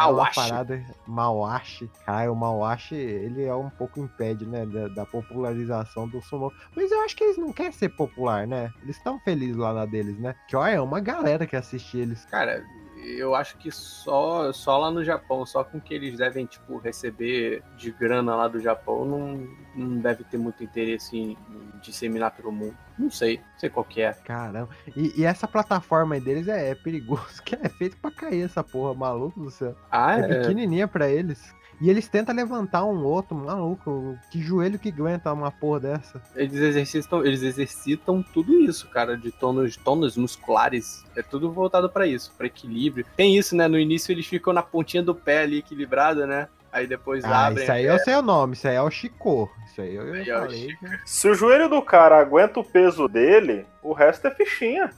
parada. Mawashi. Caralho, o Mawashi, ele é um pouco impede, né? Da, da popularização do sumo. Mas eu acho que eles não querem ser popular, né? Eles estão felizes lá na deles, né? Que olha, é uma galera que assiste eles. Cara, eu acho que só, só lá no Japão, só com que eles devem, tipo, receber de grana lá do Japão, não, não deve ter muito interesse em, em disseminar pelo mundo. Não sei, não sei qual que é. Caramba. E, e essa plataforma aí deles é, é perigoso, *laughs* que é feito pra cair essa porra, maluco do céu. Ah, É, é, pequenininha pra eles. E eles tentam levantar um outro, maluco. Que joelho que aguenta uma porra dessa? eles exercitam, eles exercitam tudo isso, cara, de tônus, tônus musculares. É tudo voltado pra isso, pra equilíbrio. Tem isso, né? No início eles ficam na pontinha do pé ali equilibrado, né? Aí depois Ah, abrem. isso aí eu sei o nome, isso aí é o Chico. Isso aí eu, eu é o falei. Se o joelho do cara aguenta o peso dele, o resto é fichinha.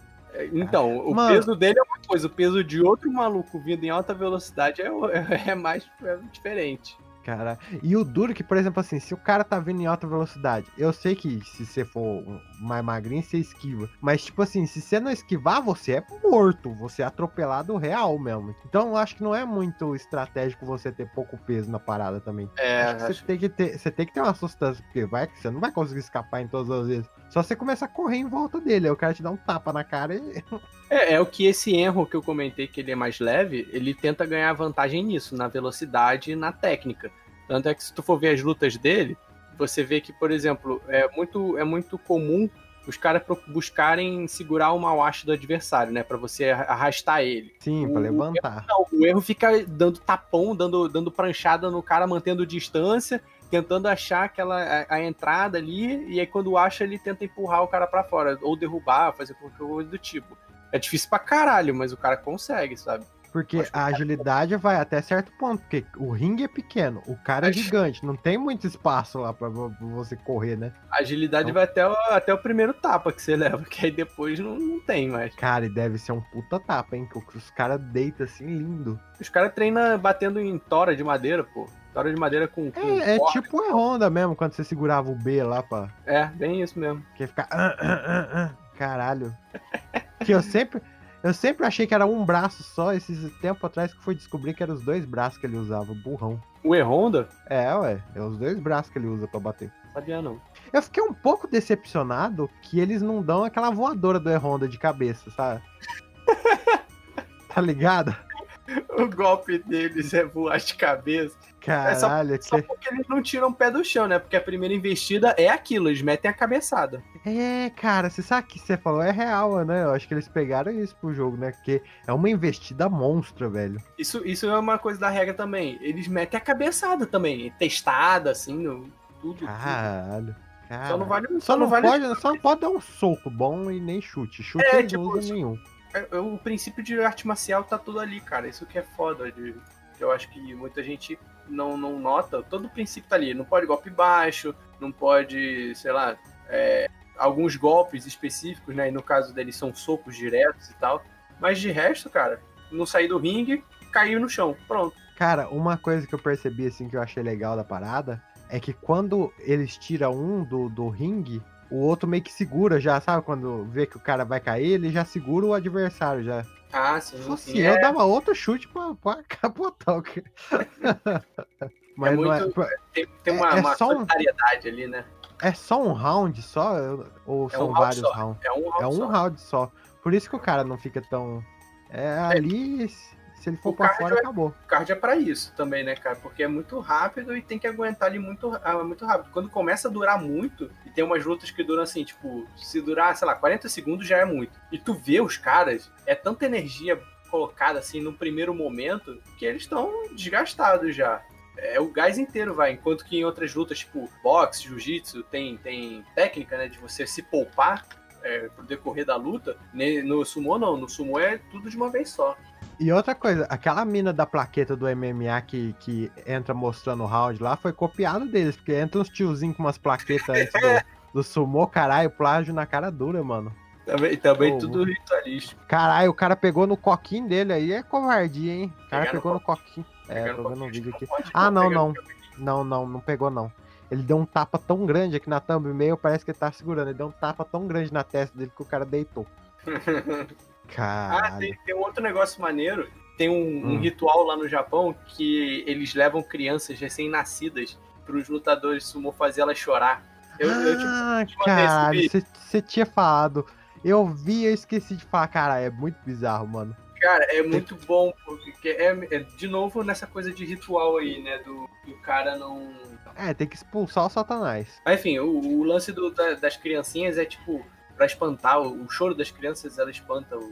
Então, o Mano. peso dele é uma coisa, o peso de outro maluco vindo em alta velocidade é, *laughs* é mais é diferente. Cara, e o duro que, por exemplo, assim, se o cara tá vindo em alta velocidade, eu sei que se você for mais magrinho, você esquiva. Mas, tipo assim, se você não esquivar, você é morto. Você é atropelado real mesmo. Então, eu acho que não é muito estratégico você ter pouco peso na parada também. É, Acho que você acho- tem que ter, você tem que ter uma sustância, porque vai que você não vai conseguir escapar em todas as vezes. Só você começa a correr em volta dele, aí o cara te dá um tapa na cara e. *laughs* É, é o que esse erro que eu comentei que ele é mais leve, ele tenta ganhar vantagem nisso, na velocidade e na técnica. Tanto é que se tu for ver as lutas dele, você vê que, por exemplo, é muito, é muito comum os caras buscarem segurar o Mawashi do adversário, né? Pra você arrastar ele. Sim, pra O- levantar. Não, o erro fica dando tapão, dando, dando pranchada no cara, mantendo distância, tentando achar aquela a, a entrada ali, e aí quando acha, ele tenta empurrar o cara pra fora, ou derrubar, fazer qualquer coisa do tipo. É difícil pra caralho, mas o cara consegue, sabe? Porque Acho a agilidade vai até certo ponto, porque o ringue é pequeno, o cara é gigante, não tem muito espaço lá pra vo- você correr, né? A agilidade Então- vai até o, até o primeiro tapa que você leva, *laughs* que aí depois não, não tem mais. Cara, e deve ser um puta tapa, hein? Que os caras deitam assim lindo. Os caras treinam batendo em tora de madeira, pô. Tora de madeira com. com É, é tipo a Honda mesmo, quando você segurava o B lá pra. É, bem isso mesmo. Que ia ficar. ah, ah, ah. Caralho. Que eu sempre. Eu sempre achei que era um braço só, esses tempo atrás que fui descobrir que eram os dois braços que ele usava, burrão. O E-Honda? É, ué, é os dois braços que ele usa pra bater. Sabia não. Eu fiquei um pouco decepcionado que eles não dão aquela voadora do E-Honda de cabeça, sabe? *laughs* tá ligado? O golpe deles é voar de cabeça. Caralho, Só que... porque eles não tiram o pé do chão, né? Porque a primeira investida é aquilo, eles metem a cabeçada. É, cara, você sabe que você falou é real, né? Eu acho que eles pegaram isso pro jogo, né? Porque é uma investida monstra, velho. Isso, isso é uma coisa da regra também. Eles metem a cabeçada também, testada, assim, no, tudo. Caralho. tudo. Caralho. Só não vale. Só não, vale pode, só não pode dar um soco bom e nem chute. Chute É, tipo, não usam isso- nenhum. É, é, O princípio de arte marcial tá tudo ali, cara. Isso que é foda. De, eu acho que muita gente não, não nota. Todo o princípio tá ali. Não pode golpe baixo, não pode, sei lá, é, alguns golpes específicos, né? E no caso deles são socos diretos e tal. Mas de resto, cara, não sair do ringue, caiu no chão. Pronto. Cara, uma coisa que eu percebi, assim, que eu achei legal da parada, é que quando eles tiram um do, do ringue, o outro meio que segura já, sabe? Quando vê que o cara vai cair, ele já segura o adversário já. Ah, sim. Se sim. fosse É, eu, dava outro chute pra, pra *laughs* capotar o cara. *laughs* Mas É não é, muito- tem, tem uma, é uma só um- solidariedade ali, né? é só um round só? Eu- Ou É são um round vários só. rounds? É um round É um só. round só. Por isso que o cara não fica tão. É ali, se ele for cardio fora, é- acabou. O card é pra isso também, né, cara? Porque é muito rápido e tem que aguentar ali muito, ah, muito rápido. Quando começa a durar muito, e tem umas lutas que duram assim, tipo, se durar, sei lá, 40 segundos já é muito. E tu vê os caras, é tanta energia colocada assim no primeiro momento que eles estão desgastados já. É o gás inteiro, vai. Enquanto que em outras lutas, tipo boxe, jiu-jitsu, tem, tem técnica, né, de você se poupar é, pro decorrer da luta. No sumo, não. No sumo é tudo de uma vez só. E outra coisa, aquela mina da plaqueta do MMA que, que entra mostrando o round lá foi copiado deles, porque entra uns tiozinhos com umas plaquetas antes do, *laughs* do sumô, caralho, plágio na cara dura, mano. Também, também Oh, tudo ritualístico. Caralho, o cara pegou no coquinho dele aí, é covardia, hein? O cara pegou no coquinho. É, tô vendo um vídeo aqui. Ah, não, não. Não, não, não pegou não. Ele deu um tapa tão grande aqui na thumbnail, parece que ele tá segurando. Ele deu um tapa tão grande na testa dele que o cara deitou. *laughs* Ah, Caralho. tem, tem um outro negócio maneiro. Tem um, um Hum. ritual lá no Japão que eles levam crianças recém-nascidas pros lutadores sumo fazer elas chorar. Eu, eu, tipo, ah, te esse caralho, você tinha falado. Eu vi, eu esqueci de falar, cara, é muito bizarro, mano. cara, é muito bom, porque é, é de novo nessa coisa de ritual aí, né? Do, do cara não. É, tem que expulsar o satanás. Mas, enfim, o, o lance do- da- das criancinhas é tipo, pra espantar, o, o choro das crianças, ela espanta os,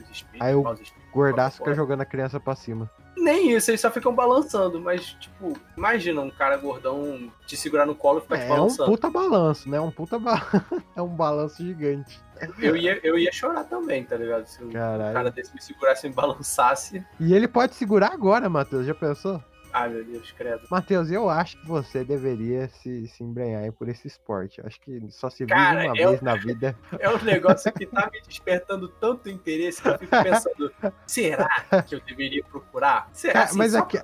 os espíritos. Aí o. Gordaço fica jogando a criança pra cima. Nem isso, eles só ficam balançando, mas, tipo, imagina um cara gordão te segurar no colo e ficar te É, é um balançando. puta balanço, né? Um puta ba... *laughs* é um balanço gigante. Eu, ia, eu ia chorar também, tá ligado? Se um Caralho. cara desse me segurasse e me balançasse. E ele pode segurar agora, Matheus. Já pensou? Meu Deus, credo. Matheus, eu acho que você deveria se, se embrenhar por esse esporte. Acho que só se vive Cara, uma eu- vez na vida. *laughs* É um negócio que tá me despertando tanto interesse que eu fico pensando, será que eu deveria procurar? Será Cara, assim, mas aqui-?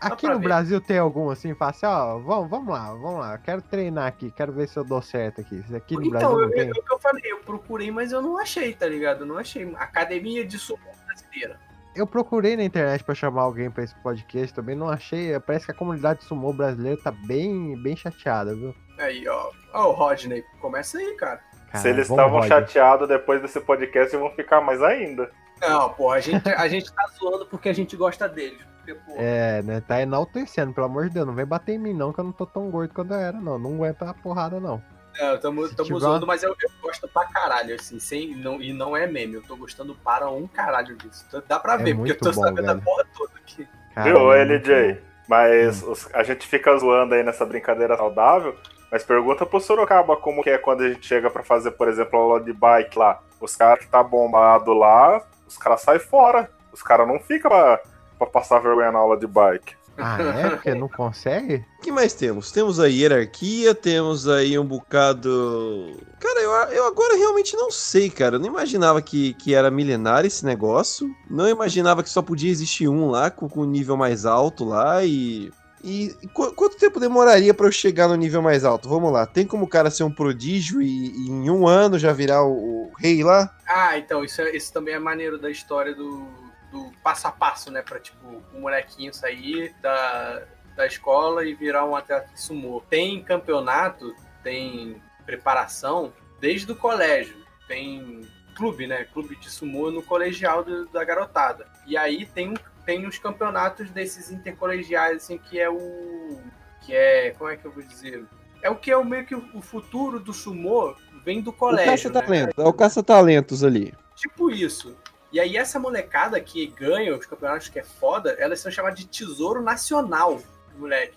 Aqui no ver. Brasil tem algum assim, fala assim, ó, vamos, vamos lá, vamos lá, quero treinar aqui, quero ver se eu dou certo aqui. Aqui no Brasil Então, não eu, tem. eu, o que eu falei, eu procurei, mas eu não achei, tá ligado? Eu não achei. Academia de sumo brasileira. Eu procurei na internet pra chamar alguém pra esse podcast, também não achei. Parece que a comunidade sumô brasileira tá bem, bem chateada, viu? Aí, ó. Ó, o Rodney, começa aí, cara. Cara, Se eles estavam chateados depois desse podcast, vão ficar mais ainda. Não, pô, a gente, a gente tá zoando porque a gente gosta deles. Porque, pô, É, né? Tá enaltecendo, pelo amor de Deus. Não vem bater em mim, não, que eu não tô tão gordo quando eu era, não. Não aguenta a porrada, não. É, tamo, Se tamo uma- mas eu, eu gosto pra caralho, assim, sem, não, e não é meme, eu tô gostando para um caralho disso. Dá pra É ver, porque eu muito tô bom, sabendo a velho. porra toda aqui. Cara, Viu, é LJ? Mas Hum. os- a gente fica zoando aí nessa brincadeira saudável. Mas pergunta pro Sorocaba como que é quando a gente chega pra fazer, por exemplo, a aula de bike lá. Os caras que tá bombado lá, os caras saem fora. Os caras não ficam pra, pra passar vergonha na aula de bike. Ah, é? Porque não consegue? O *laughs* que mais temos? Temos a hierarquia, temos aí um bocado. Cara, eu, eu agora realmente não sei, cara. Eu não imaginava que, que era milenar esse negócio. Não imaginava que só podia existir um lá com, com nível mais alto lá e. E, e qu- quanto tempo demoraria pra eu chegar no nível mais alto? Vamos lá. Tem como o cara ser um prodígio e, e em um ano já virar o, o rei lá? Ah, então, isso, é- isso também é maneiro da história do, do passo a passo, né? Pra, tipo, o molequinho sair da, da escola e virar um atleta de sumô. Tem campeonato, tem preparação desde o colégio. Tem clube, né? Clube de sumô no colegial do- da garotada. E aí tem, um- tem os campeonatos desses intercolegiais, assim, que é o... Que é... Como é que eu vou dizer? É o que é o meio que o o futuro do sumô vem do O colégio, né? caça-talentos. É o caça-talentos ali. Tipo isso. E aí essa molecada que ganha os campeonatos que é foda, elas são chamadas de tesouro nacional, moleque.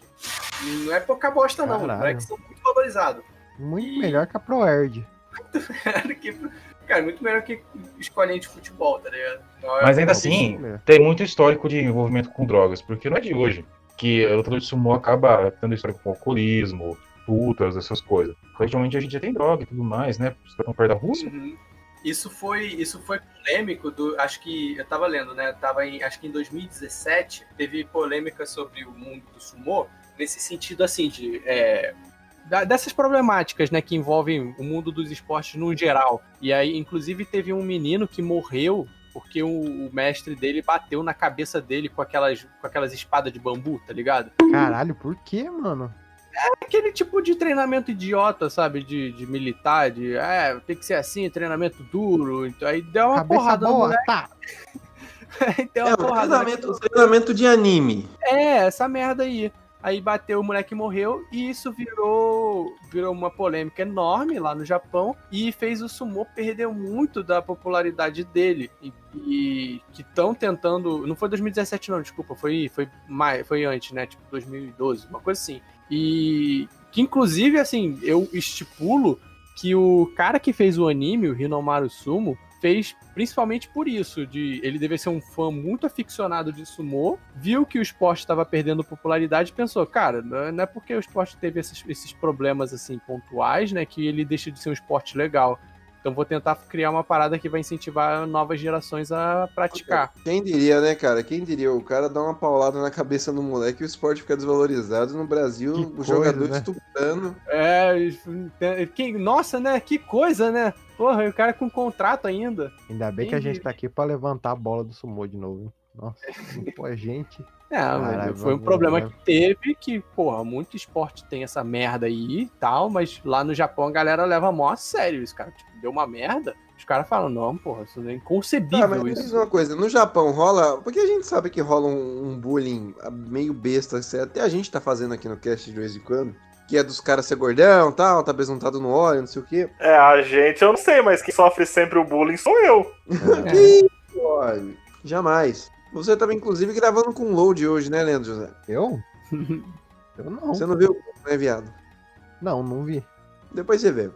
E não é pouca bosta não, moleques são muito valorizados. Muito E- melhor que a ProErd. *laughs* Que- Cara, muito melhor que escolinha de futebol, tá ligado? Mas ainda assim, mesmo. tem muito histórico de envolvimento com drogas, porque não é de hoje que o lutador de sumô acaba tendo história com alcoolismo, putas, essas coisas. Realmente a gente já tem droga e tudo mais, né? Os caras estão perto da Rússia. Uhum. Isso foi, isso foi polêmico do, acho que eu tava lendo, né? Tava em, acho que em 2017 teve polêmica sobre o mundo do sumô nesse sentido assim de é, dessas problemáticas, né, que envolvem o mundo dos esportes no geral. E aí, inclusive, teve um menino que morreu porque o, o mestre dele bateu na cabeça dele com aquelas, com aquelas espadas de bambu, tá ligado? Caralho, por quê, mano? Aquele tipo de treinamento idiota, sabe? De, de militar, de é, tem que ser assim, treinamento duro. Então, aí deu uma Cabeça porrada no boa, moleque. tá. *laughs* deu É uma um porrada treinamento, um treinamento de anime. É, essa merda aí. Aí bateu, o moleque morreu e isso virou virou uma polêmica enorme lá no Japão e fez o sumo perder muito da popularidade dele e, e que estão tentando, não foi 2017 não, desculpa, foi foi mais, foi antes, né, tipo 2012, uma coisa assim. E que inclusive assim, eu estipulo que o cara que fez o anime, o Hinomaru Sumo, fez principalmente por isso, de ele dever ser um fã muito aficionado de sumô, viu que o esporte estava perdendo popularidade e pensou, cara, não é porque o esporte teve esses, esses problemas assim pontuais, né, que ele deixa de ser um esporte legal. Então vou tentar criar uma parada que vai incentivar novas gerações a praticar. Quem diria, né, cara? Quem diria? O cara dá uma paulada na cabeça do moleque e o esporte fica desvalorizado. No Brasil, Que o coisa, jogador né? estupendo. É, que, nossa, né? Que coisa, né? Porra, e o cara com contrato ainda. Ainda bem que a gente tá aqui pra levantar a bola do sumô de novo. hein? Nossa, pô, a gente. *laughs* É, Caralho, mas foi um problema que teve, que, porra, muito esporte tem essa merda aí e tal, mas lá no Japão a galera leva mó a sério isso, cara. Tipo, deu uma merda, os caras falam, não, porra, isso é Ah, inconcebível mas me diz isso. uma coisa, no Japão rola. Porque a gente sabe que rola um, um bullying meio besta, assim, até a gente tá fazendo aqui no cast de vez em quando. Que é dos caras ser gordão tal, tá besuntado no óleo, não sei o quê. É, a gente, eu não sei, mas quem sofre sempre o bullying sou eu. *laughs* Que óleo? Jamais. Você tava inclusive gravando com load hoje, né, Leandro José? Eu? *laughs* Eu não. Você não viu, né, viado? Não, não vi. Depois você vê.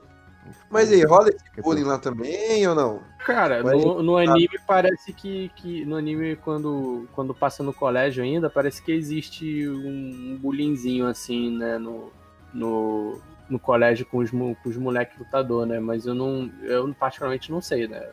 Mas aí, rola esse bullying lá também ou não? Cara, Mas- no, no anime parece que, que. No anime, quando, quando passa no colégio ainda, parece que existe um, um bullyingzinho assim, né? No, no, no colégio com os, com os moleques lutador, né? Mas eu não. Eu particularmente não sei, né?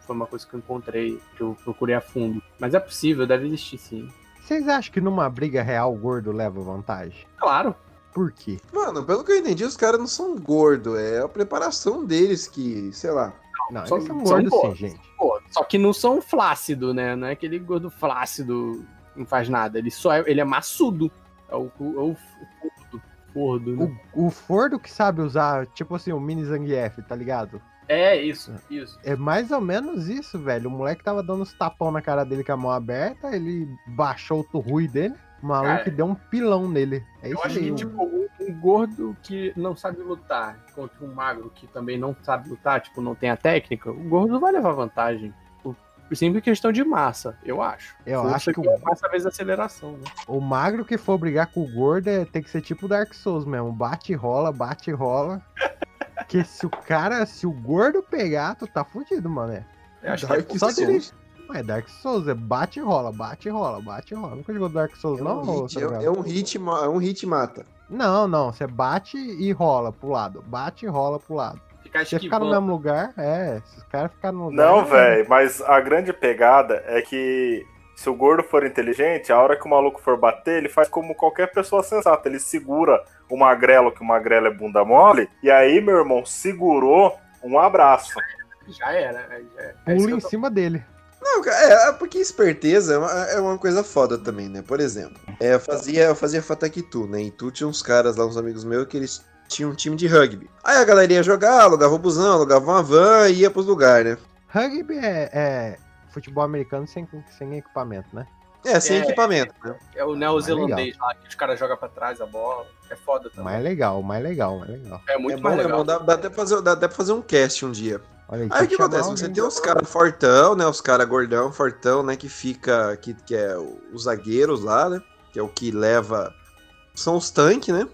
Foi uma coisa que eu encontrei, que eu procurei a fundo. Mas é possível, deve existir sim. Vocês acham que numa briga real o gordo leva vantagem? Claro. Por quê? Mano, pelo que eu entendi, os caras não são gordos. É a preparação deles que, sei lá. Não, São- eles são são gordos sim, gente. Pô, só que não são flácido, né? Não é aquele gordo flácido, não faz nada. Ele só é, ele é maçudo. É o, o, é o fordo, fordo, né? O, o Fordo que sabe usar, tipo assim, o mini Zangief, tá ligado? É isso, isso. É mais ou menos isso, velho. O moleque tava dando uns tapão na cara dele com a mão aberta, ele baixou o turrui dele, o maluco Cara, deu um pilão nele. É Eu isso acho aí. que, tipo, um, um gordo que não sabe lutar contra um magro que também não sabe lutar, tipo, não tem a técnica, o gordo vai levar vantagem. Por por simples questão de massa, eu acho. Eu Força acho que que o- é massa vezes aceleração, né? O magro que for brigar com o gordo é, tem que ser tipo Dark Souls mesmo. Bate e rola, bate e rola. *laughs* Porque se o cara, se o gordo pegar, tu tá fudido, mano. Eu acho Dark que é Só Souls. dele, Mas Dark Souls é bate e rola, bate e rola, bate e rola. Nunca jogou Dark Souls, É não? um, ô, hit, é, é um hit, é um hit e mata. Não, não. Você bate e rola pro lado. Bate e rola pro lado. Ficar Você ficar no mesmo lugar, é. Se os caras ficarem no lugar. Não, é, velho, mas a grande pegada é que se o gordo for inteligente, a hora que o maluco for bater, ele faz como qualquer pessoa sensata. Ele segura o magrelo, que o magrelo é bunda mole, e aí, meu irmão, segurou um abraço. Já era. Já era. É Pula que em tô- cima dele. Não, cara, é, é porque esperteza é uma, é uma coisa foda também, né? Por exemplo, é, eu fazia, eu fazia Fatakitu, né? Em Tu tinha uns caras lá, uns amigos meus, que eles tinham um time de rugby. Aí a galera ia jogar, alugava o busão, alugava uma van e ia pros lugares, né? Rugby é, é futebol americano sem, sem equipamento, né? É, sem É. equipamento, né? É o neozelandês lá, que os caras jogam pra trás a bola. É foda também. Mais legal, mais legal, mais legal. É muito é bom, mais é legal. bom, dá, dá até fazer, dá até pra fazer um cast um dia. Olha aí, Aí o que chamar acontece? alguém. Você tem os caras fortão, né? Os caras gordão, fortão, né? Que fica. Que, que é os zagueiros lá, né? Que é o que leva. São os tanques, né?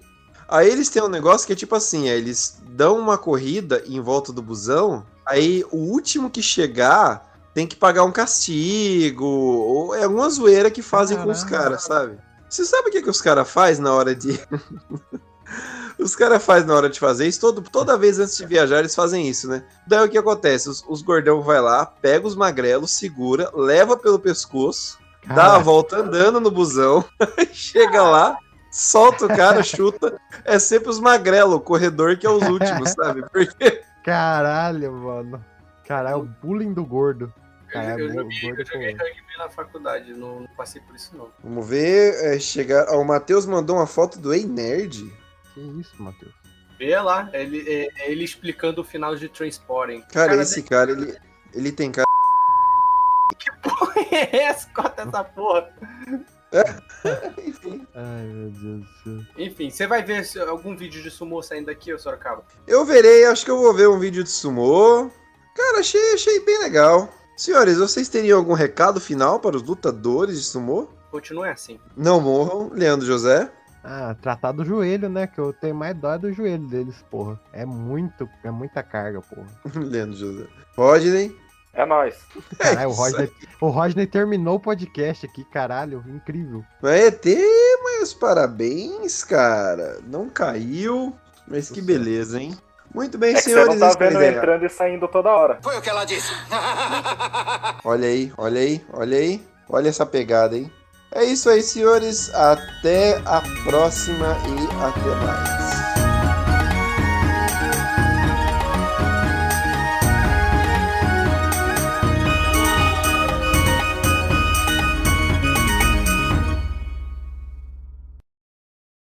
Aí eles têm um negócio que é tipo assim: é, eles dão uma corrida em volta do busão. Aí o último que chegar tem que pagar um castigo. Ou é alguma zoeira que fazem com os Caramba. caras, sabe? Você sabe o que, que os caras fazem na hora de. *laughs* Os caras fazem na hora de fazer isso, todo, toda vez antes de viajar eles fazem isso, né? Daí o que acontece? Os, os gordão vai lá, pega os magrelos, segura, leva pelo pescoço, dá a volta andando no busão, *laughs* chega lá, solta o cara, *laughs* chuta. É sempre os magrelos, o corredor que é os últimos, *laughs* sabe? Porque Caralho, mano. Caralho, o bullying do gordo. Eu, Caralho, eu o joguei, gordo eu joguei rugby na faculdade, não, não passei por isso não. Vamos ver, é, chegar. Ó, o Matheus mandou uma foto do Ei Nerd. Que isso, Matheus? Vê lá, ele, é- ele explicando o final de Transporting. Cara, esse cara, ele, ele tem cara. *laughs* é essa? Corta essa porra. *laughs* Enfim. Ai, meu Deus do céu. Enfim, você vai ver algum vídeo de sumô saindo daqui, ô Sorocaba? Eu verei, acho que eu vou ver um vídeo de sumô. Cara, achei, achei bem legal. Senhores, vocês teriam algum recado final para os lutadores de sumô? Continue assim. Não morram, Leandro José. Ah, tratar do joelho, né? Que eu tenho mais dó do joelho deles, porra. É muito, é muita carga, porra. *laughs* Leandro José. Rodney. É nóis. Caralho, o *laughs* isso Rodney, o Rodney terminou o podcast aqui, caralho, incrível. Vai ter, mas parabéns, cara. Não caiu, mas que beleza, hein? Muito bem, É que você senhores. não tá vendo entrando e saindo toda hora. Foi o que ela disse. *laughs* Olha aí, olha aí, olha aí. Olha essa pegada, hein? É isso aí, senhores. Até a próxima e até mais.